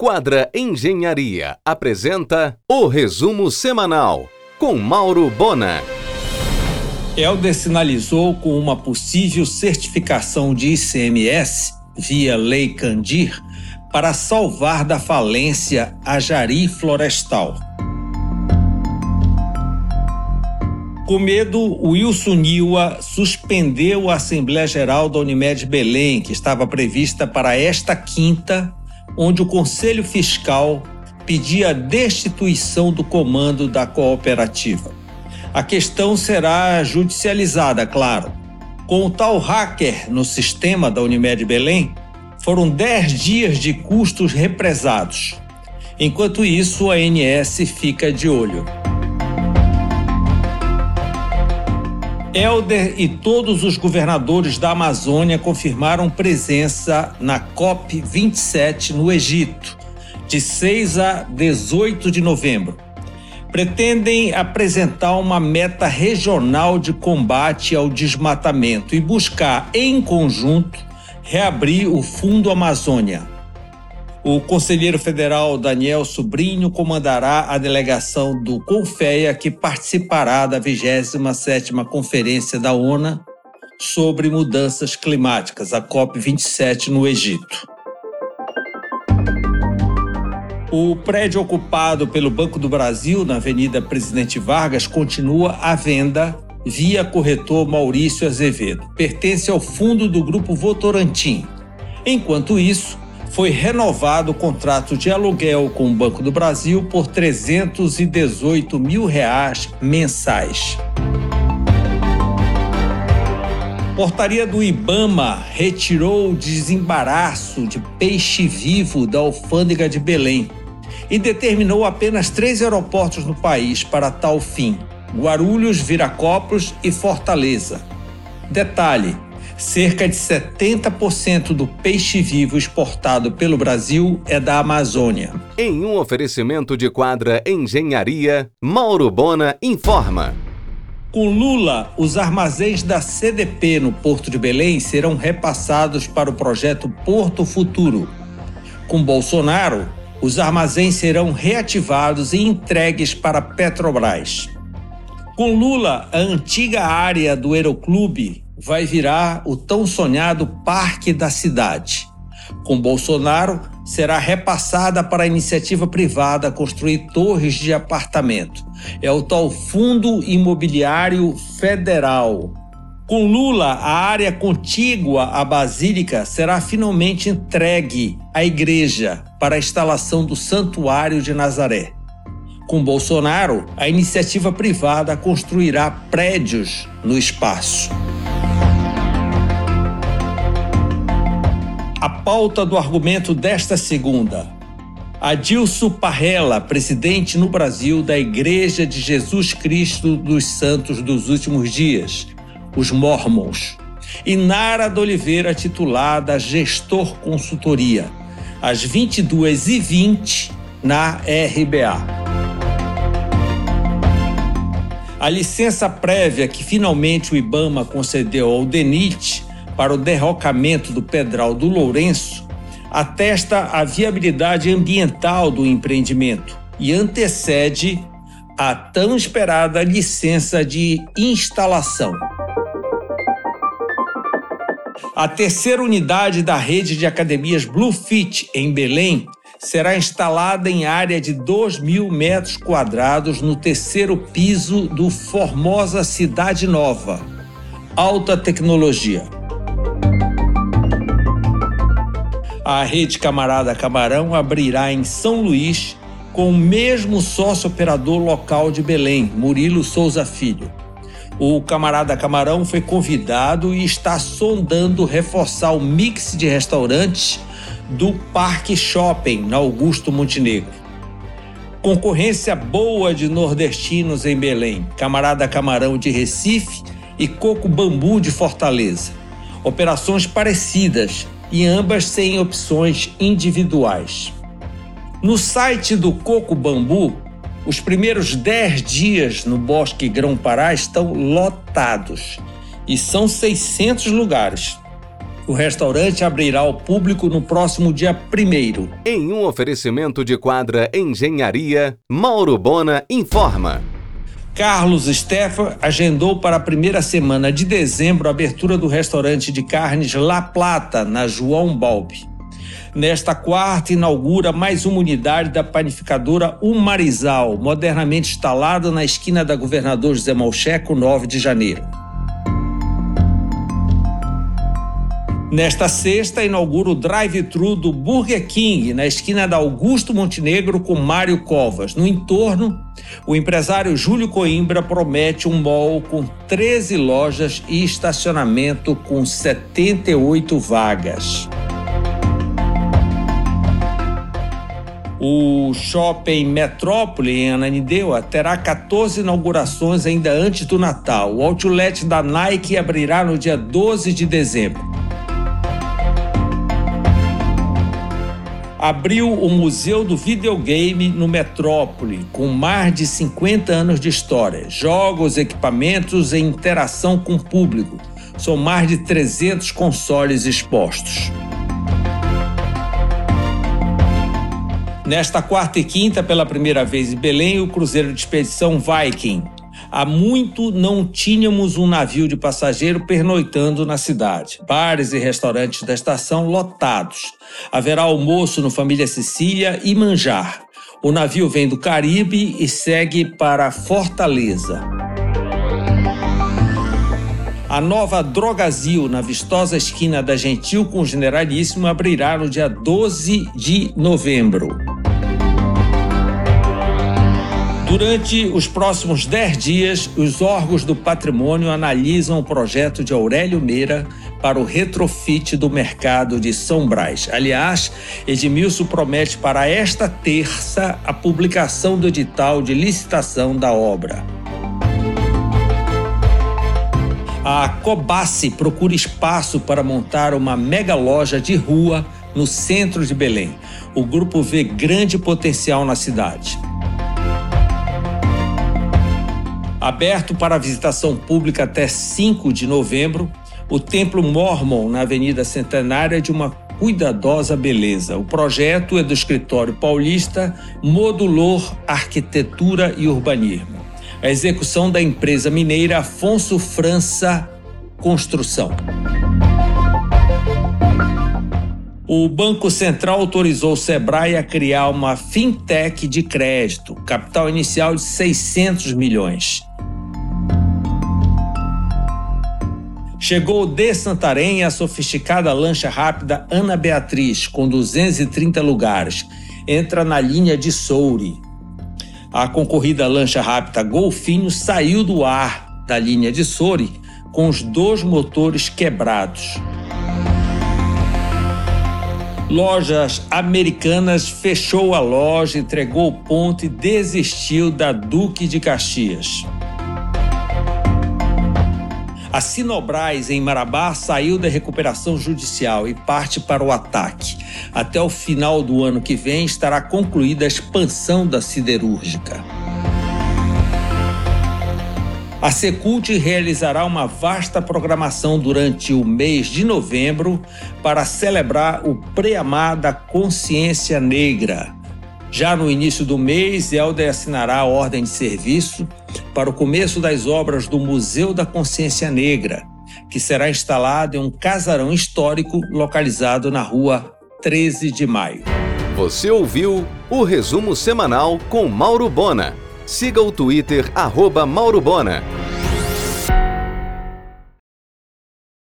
Quadra Engenharia apresenta o resumo semanal com Mauro Bona. Helder sinalizou com uma possível certificação de ICMS via Lei Candir para salvar da falência a Jari Florestal. Com medo, Wilson Niwa suspendeu a Assembleia Geral da Unimed Belém, que estava prevista para esta quinta onde o Conselho Fiscal pedia a destituição do comando da cooperativa. A questão será judicializada, claro. Com o tal hacker no sistema da Unimed Belém, foram 10 dias de custos represados. Enquanto isso, a ANS fica de olho. Helder e todos os governadores da Amazônia confirmaram presença na COP27 no Egito, de 6 a 18 de novembro. Pretendem apresentar uma meta regional de combate ao desmatamento e buscar, em conjunto, reabrir o Fundo Amazônia o conselheiro federal Daniel Sobrinho comandará a delegação do CONFEA que participará da 27ª Conferência da ONU sobre Mudanças Climáticas, a COP27 no Egito. O prédio ocupado pelo Banco do Brasil na Avenida Presidente Vargas continua à venda via corretor Maurício Azevedo. Pertence ao fundo do Grupo Votorantim. Enquanto isso, foi renovado o contrato de aluguel com o Banco do Brasil por 318 mil reais mensais. Portaria do Ibama retirou o desembaraço de peixe vivo da alfândega de Belém e determinou apenas três aeroportos no país para tal fim: Guarulhos, Viracopos e Fortaleza. Detalhe: Cerca de 70% do peixe vivo exportado pelo Brasil é da Amazônia. Em um oferecimento de quadra Engenharia, Mauro Bona informa. Com Lula, os armazéns da CDP no Porto de Belém serão repassados para o projeto Porto Futuro. Com Bolsonaro, os armazéns serão reativados e entregues para Petrobras. Com Lula, a antiga área do Aeroclube vai virar o tão sonhado Parque da Cidade. Com Bolsonaro, será repassada para a iniciativa privada construir torres de apartamento. É o tal Fundo Imobiliário Federal. Com Lula, a área contígua à Basílica será finalmente entregue à igreja para a instalação do Santuário de Nazaré. Com Bolsonaro, a iniciativa privada construirá prédios no espaço. Pauta do argumento desta segunda. Adilson Parrella, presidente no Brasil da Igreja de Jesus Cristo dos Santos dos Últimos Dias, os Mormons. E Nara de Oliveira, titulada Gestor Consultoria, às 22h20 na RBA. A licença prévia que finalmente o Ibama concedeu ao DENIT para o derrocamento do Pedral do Lourenço atesta a viabilidade ambiental do empreendimento e antecede a tão esperada licença de instalação. A terceira unidade da rede de academias Bluefit em Belém será instalada em área de 2 mil metros quadrados no terceiro piso do Formosa Cidade Nova. Alta tecnologia. A rede Camarada Camarão abrirá em São Luís com o mesmo sócio operador local de Belém, Murilo Souza Filho. O Camarada Camarão foi convidado e está sondando reforçar o mix de restaurantes do Parque Shopping, na Augusto Montenegro. Concorrência boa de nordestinos em Belém, Camarada Camarão de Recife e Coco Bambu de Fortaleza. Operações parecidas, e ambas sem opções individuais. No site do Coco Bambu, os primeiros 10 dias no Bosque Grão-Pará estão lotados e são 600 lugares. O restaurante abrirá ao público no próximo dia 1. Em um oferecimento de quadra Engenharia, Mauro Bona informa. Carlos Stefan agendou para a primeira semana de dezembro a abertura do restaurante de carnes La Plata, na João Balbi. Nesta quarta, inaugura mais uma unidade da panificadora Umarizal, modernamente instalada na esquina da Governador José Malcheco, 9 de janeiro. Nesta sexta, inaugura o drive-thru do Burger King, na esquina da Augusto Montenegro com Mário Covas. No entorno, o empresário Júlio Coimbra promete um mall com 13 lojas e estacionamento com 78 vagas. O shopping Metrópole em Ananindeua terá 14 inaugurações ainda antes do Natal. O outlet da Nike abrirá no dia 12 de dezembro. Abriu o Museu do Videogame no Metrópole, com mais de 50 anos de história, jogos, equipamentos e interação com o público. São mais de 300 consoles expostos. Nesta quarta e quinta, pela primeira vez em Belém, o cruzeiro de expedição Viking, Há muito não tínhamos um navio de passageiro pernoitando na cidade. Bares e restaurantes da estação lotados. Haverá almoço no Família Sicília e manjar. O navio vem do Caribe e segue para Fortaleza. A nova Drogazil, na vistosa esquina da Gentil com o Generalíssimo, abrirá no dia 12 de novembro. Durante os próximos 10 dias, os órgãos do patrimônio analisam o projeto de Aurélio Meira para o retrofit do mercado de São Brás. Aliás, Edmilson promete para esta terça a publicação do edital de licitação da obra. A Cobasse procura espaço para montar uma mega loja de rua no centro de Belém. O grupo vê grande potencial na cidade. Aberto para visitação pública até 5 de novembro, o Templo Mormon na Avenida Centenária é de uma cuidadosa beleza. O projeto é do escritório paulista Modulor Arquitetura e Urbanismo. A execução da empresa mineira Afonso França Construção. O Banco Central autorizou o Sebrae a criar uma fintech de crédito, capital inicial de 600 milhões. Chegou de Santarém a sofisticada lancha rápida Ana Beatriz, com 230 lugares. Entra na linha de Souri. A concorrida lancha rápida Golfinho saiu do ar da linha de Souri com os dois motores quebrados. Lojas Americanas fechou a loja, entregou o ponto e desistiu da Duque de Caxias. A Sinobras, em Marabá, saiu da recuperação judicial e parte para o ataque. Até o final do ano que vem estará concluída a expansão da siderúrgica. A Secult realizará uma vasta programação durante o mês de novembro para celebrar o Preamar da Consciência Negra. Já no início do mês, Helder assinará a ordem de serviço para o começo das obras do Museu da Consciência Negra, que será instalado em um casarão histórico localizado na rua 13 de Maio. Você ouviu o resumo semanal com Mauro Bona. Siga o Twitter, arroba Mauro Bona.